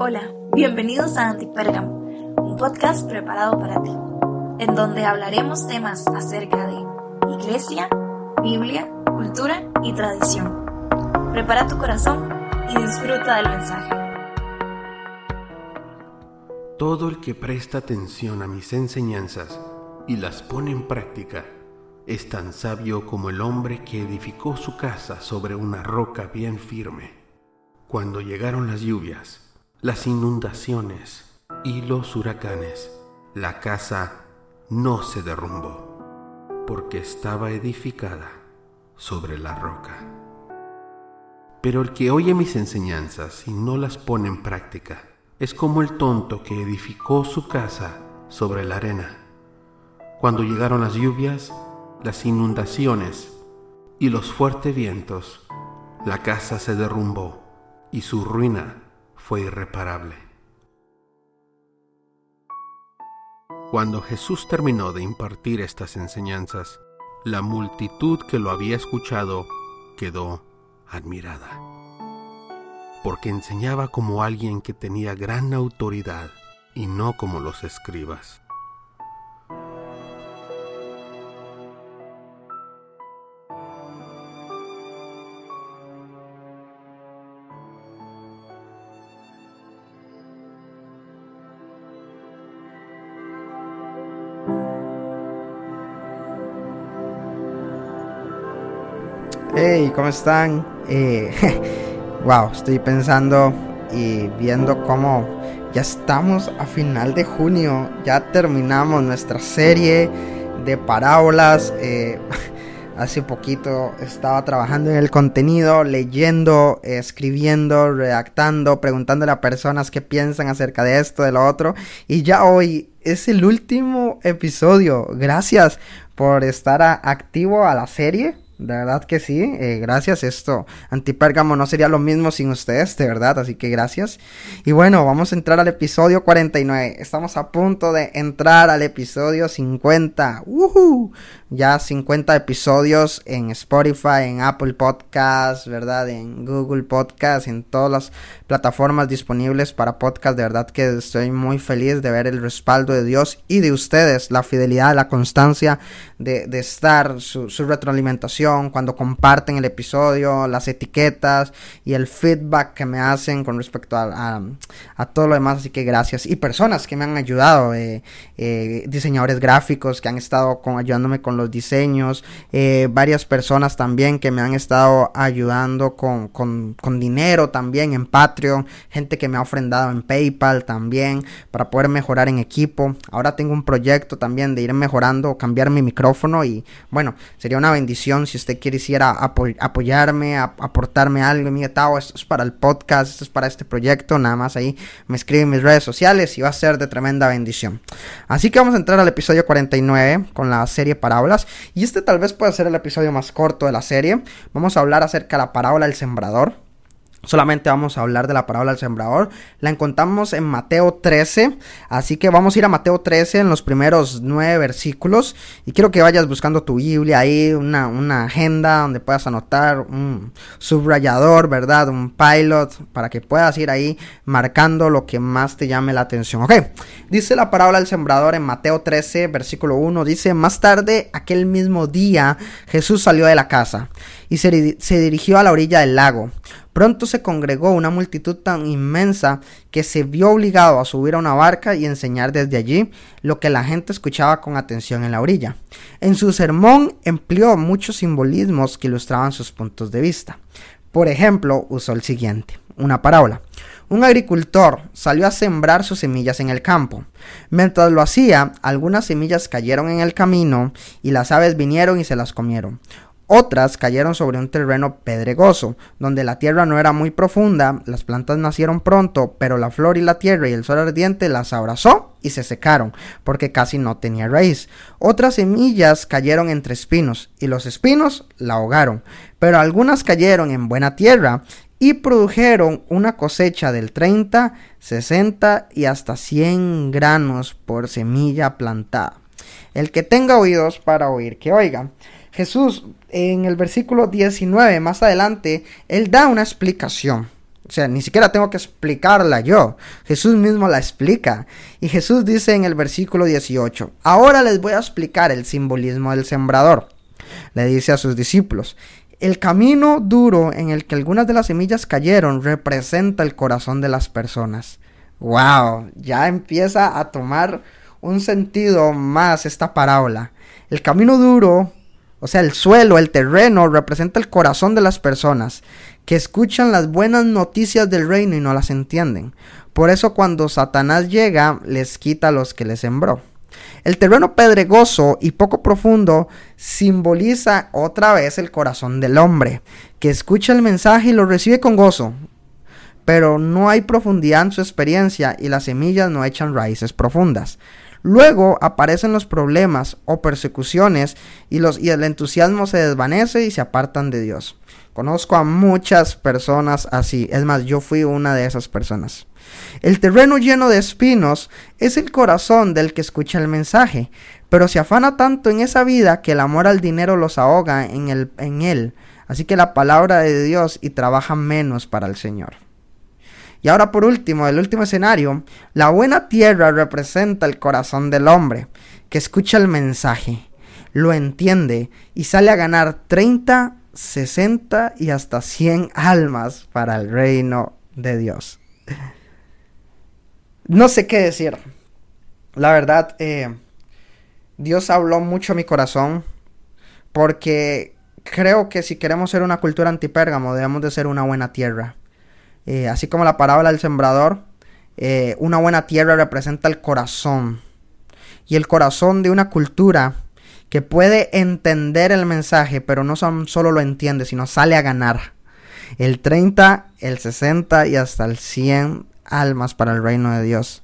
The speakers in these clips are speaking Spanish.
Hola, bienvenidos a Antipérgamo, un podcast preparado para ti, en donde hablaremos temas acerca de iglesia, Biblia, cultura y tradición. Prepara tu corazón y disfruta del mensaje. Todo el que presta atención a mis enseñanzas y las pone en práctica es tan sabio como el hombre que edificó su casa sobre una roca bien firme. Cuando llegaron las lluvias, las inundaciones y los huracanes, la casa no se derrumbó, porque estaba edificada sobre la roca. Pero el que oye mis enseñanzas y no las pone en práctica, es como el tonto que edificó su casa sobre la arena. Cuando llegaron las lluvias, las inundaciones y los fuertes vientos, la casa se derrumbó y su ruina fue irreparable. Cuando Jesús terminó de impartir estas enseñanzas, la multitud que lo había escuchado quedó admirada, porque enseñaba como alguien que tenía gran autoridad y no como los escribas. Hey, ¿cómo están? Eh, wow, estoy pensando y viendo cómo ya estamos a final de junio, ya terminamos nuestra serie de parábolas. Eh, hace poquito estaba trabajando en el contenido, leyendo, escribiendo, redactando, preguntándole a personas qué piensan acerca de esto, de lo otro. Y ya hoy es el último episodio. Gracias por estar activo a la serie de verdad que sí, eh, gracias. Esto, Antipérgamo no sería lo mismo sin ustedes, de verdad, así que gracias. Y bueno, vamos a entrar al episodio 49. Estamos a punto de entrar al episodio 50. ¡Woohoo! Ya 50 episodios en Spotify, en Apple Podcasts, ¿verdad? En Google Podcasts, en todas las plataformas disponibles para podcast. De verdad que estoy muy feliz de ver el respaldo de Dios y de ustedes, la fidelidad, la constancia de, estar, su, su retroalimentación cuando comparten el episodio, las etiquetas y el feedback que me hacen con respecto a, todo lo demás. Así que gracias. Y personas que me han ayudado, eh, eh, diseñadores gráficos que han estado ayudándome con los diseños, eh, varias personas también que me han estado ayudando con, con, con dinero también en Patreon, gente que me ha ofrendado en PayPal también para poder mejorar en equipo. Ahora tengo un proyecto también de ir mejorando, cambiar mi micrófono y bueno, sería una bendición si usted quisiera apoyarme, aportarme algo, mira, Tao, esto es para el podcast, esto es para este proyecto, nada más ahí me escribe en mis redes sociales y va a ser de tremenda bendición. Así que vamos a entrar al episodio 49 con la serie Y este tal vez pueda ser el episodio más corto de la serie. Vamos a hablar acerca de la parábola del sembrador. Solamente vamos a hablar de la parábola del sembrador. La encontramos en Mateo 13. Así que vamos a ir a Mateo 13 en los primeros nueve versículos. Y quiero que vayas buscando tu Biblia ahí, una, una agenda donde puedas anotar un subrayador, ¿verdad? Un pilot para que puedas ir ahí marcando lo que más te llame la atención. Ok, dice la parábola del sembrador en Mateo 13, versículo 1. Dice, más tarde, aquel mismo día, Jesús salió de la casa y se, se dirigió a la orilla del lago. Pronto se congregó una multitud tan inmensa que se vio obligado a subir a una barca y enseñar desde allí lo que la gente escuchaba con atención en la orilla. En su sermón empleó muchos simbolismos que ilustraban sus puntos de vista. Por ejemplo, usó el siguiente, una parábola. Un agricultor salió a sembrar sus semillas en el campo. Mientras lo hacía, algunas semillas cayeron en el camino y las aves vinieron y se las comieron. Otras cayeron sobre un terreno pedregoso, donde la tierra no era muy profunda, las plantas nacieron pronto, pero la flor y la tierra y el sol ardiente las abrazó y se secaron, porque casi no tenía raíz. Otras semillas cayeron entre espinos, y los espinos la ahogaron, pero algunas cayeron en buena tierra y produjeron una cosecha del 30, 60 y hasta 100 granos por semilla plantada. El que tenga oídos para oír, que oiga. Jesús en el versículo 19, más adelante, él da una explicación. O sea, ni siquiera tengo que explicarla yo. Jesús mismo la explica. Y Jesús dice en el versículo 18, ahora les voy a explicar el simbolismo del sembrador. Le dice a sus discípulos, el camino duro en el que algunas de las semillas cayeron representa el corazón de las personas. ¡Wow! Ya empieza a tomar un sentido más esta parábola. El camino duro, o sea, el suelo, el terreno, representa el corazón de las personas que escuchan las buenas noticias del reino y no las entienden. Por eso cuando Satanás llega, les quita a los que les sembró. El terreno pedregoso y poco profundo simboliza otra vez el corazón del hombre, que escucha el mensaje y lo recibe con gozo, pero no hay profundidad en su experiencia y las semillas no echan raíces profundas. Luego aparecen los problemas o persecuciones y, el entusiasmo se desvanece y se apartan de Dios. Conozco a muchas personas así, es más, yo fui una de esas personas. El terreno lleno de espinos es el corazón del que escucha el mensaje, pero se afana tanto en esa vida que el amor al dinero los ahoga en, en él, así que la palabra de Dios y trabaja menos para el Señor. Y ahora por último, el último escenario, la buena tierra representa el corazón del hombre, que escucha el mensaje, lo entiende y sale a ganar 30, 60 y hasta 100 almas para el reino de Dios no sé qué decir. La verdad, eh, Dios habló mucho a mi corazón porque creo que si queremos ser una cultura antipérgamo debemos de ser una buena tierra. Eh, así como la parábola del sembrador, eh, una buena tierra representa el corazón. Y el corazón de una cultura que puede entender el mensaje, pero no solo lo entiende, sino sale a ganar. El 30, el 60 y hasta el 100 almas para el reino de Dios.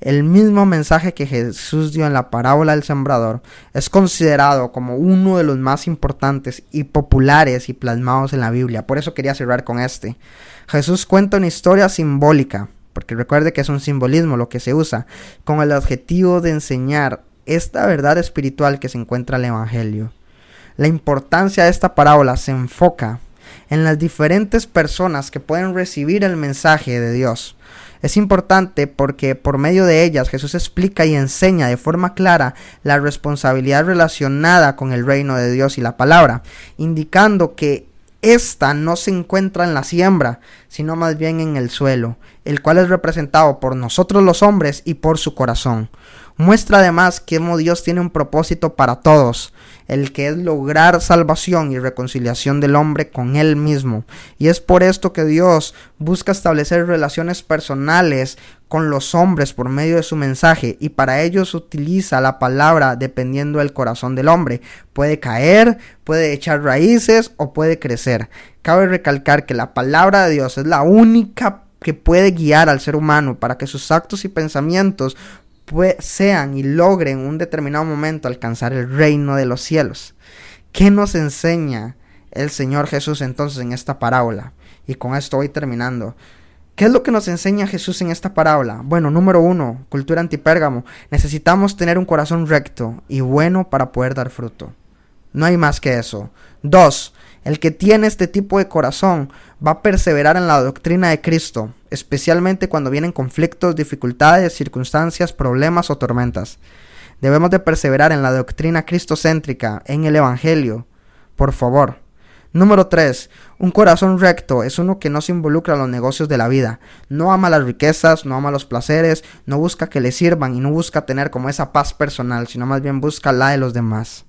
El mismo mensaje que Jesús dio en la parábola del sembrador es considerado como uno de los más importantes y populares y plasmados en la Biblia. Por eso quería cerrar con este. Jesús cuenta una historia simbólica, porque recuerde que es un simbolismo lo que se usa, con el objetivo de enseñar esta verdad espiritual que se encuentra en el Evangelio. La importancia de esta parábola se enfoca en las diferentes personas que pueden recibir el mensaje de Dios es importante porque por medio de ellas Jesús explica y enseña de forma clara la responsabilidad relacionada con el reino de Dios y la palabra, indicando que esta no se encuentra en la siembra, sino más bien en el suelo, el cual es representado por nosotros los hombres y por su corazón. Muestra además que Dios tiene un propósito para todos, el que es lograr salvación y reconciliación del hombre con él mismo. Y es por esto que Dios busca establecer relaciones personales con los hombres por medio de su mensaje y para ellos utiliza la palabra dependiendo del corazón del hombre. Puede caer, puede echar raíces o puede crecer. Cabe recalcar que la palabra de Dios es la única que puede guiar al ser humano para que sus actos y pensamientos sean y logren un determinado momento alcanzar el reino de los cielos. ¿Qué nos enseña el Señor Jesús entonces en esta parábola? Y con esto voy terminando. ¿Qué es lo que nos enseña Jesús en esta parábola? Bueno, número uno, cultura antipérgamo. Necesitamos tener un corazón recto y bueno para poder dar fruto. No hay más que eso. Dos, el que tiene este tipo de corazón va a perseverar en la doctrina de Cristo, especialmente cuando vienen conflictos, dificultades, circunstancias, problemas o tormentas. Debemos de perseverar en la doctrina cristocéntrica, en el Evangelio. Por favor. Número 3. Un corazón recto es uno que no se involucra en los negocios de la vida. No ama las riquezas, no ama los placeres, no busca que le sirvan y no busca tener como esa paz personal, sino más bien busca la de los demás.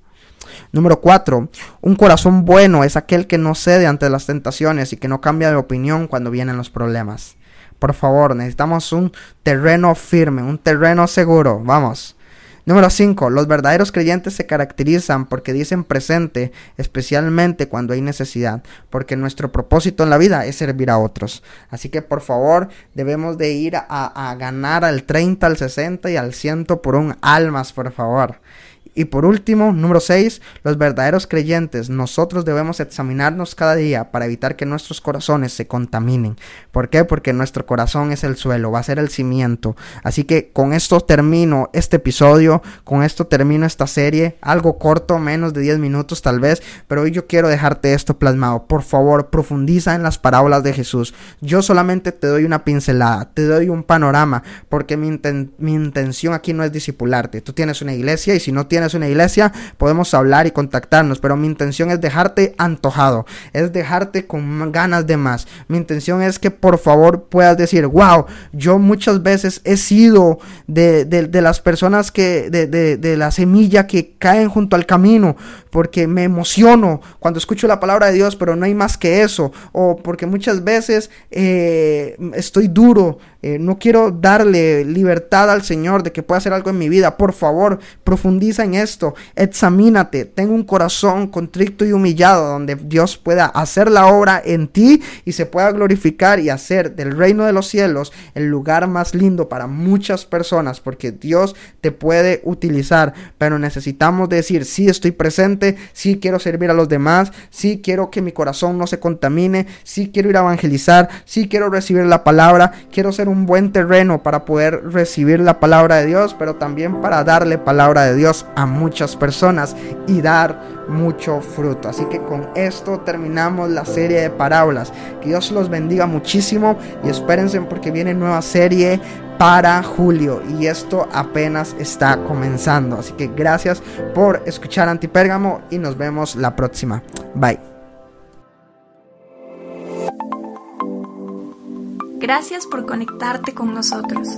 Número 4. Un corazón bueno es aquel que no cede ante las tentaciones y que no cambia de opinión cuando vienen los problemas. Por favor, necesitamos un terreno firme, un terreno seguro. Vamos. Número 5. Los verdaderos creyentes se caracterizan porque dicen presente, especialmente cuando hay necesidad, porque nuestro propósito en la vida es servir a otros. Así que por favor debemos de ir a, a ganar al 30, al 60 y al 100 por un almas, por favor. Y por último, número 6, los verdaderos creyentes, nosotros debemos examinarnos cada día para evitar que nuestros corazones se contaminen. ¿Por qué? Porque nuestro corazón es el suelo, va a ser el cimiento. Así que con esto termino este episodio, con esto termino esta serie, algo corto, menos de 10 minutos tal vez, pero hoy yo quiero dejarte esto plasmado. Por favor, profundiza en las parábolas de Jesús. Yo solamente te doy una pincelada, te doy un panorama, porque mi, mi intención aquí no es disipularte. Tú tienes una iglesia y si no tienes una iglesia, podemos hablar y contactarnos, pero mi intención es dejarte antojado, es dejarte con ganas de más. Mi intención es que por favor puedas decir, wow, yo muchas veces he sido de, de, las personas que, de, de la semilla que caen junto al camino, porque me emociono cuando escucho la palabra de Dios, pero no hay más que eso, o porque muchas veces eh, estoy duro, eh, no quiero darle libertad al Señor de que pueda hacer algo en mi vida. Por favor, profundiza en esto, examínate, tengo un corazón contrito y humillado donde Dios pueda hacer la obra en ti y se pueda glorificar y hacer del reino de los cielos el lugar más lindo para muchas personas, porque Dios te puede utilizar, pero necesitamos decir, sí estoy presente, sí quiero servir a los demás, sí quiero que mi corazón no se contamine, sí quiero ir a evangelizar, sí quiero recibir la palabra, quiero ser un buen terreno para poder recibir la palabra de Dios, pero también para darle palabra de Dios a muchas personas y dar mucho fruto. Así que con esto terminamos la serie de parábolas. Que Dios los bendiga muchísimo y espérense porque viene nueva serie para julio y esto apenas está comenzando. Así que gracias por escuchar Antipérgamo y nos vemos la próxima. Bye. Gracias por conectarte con nosotros.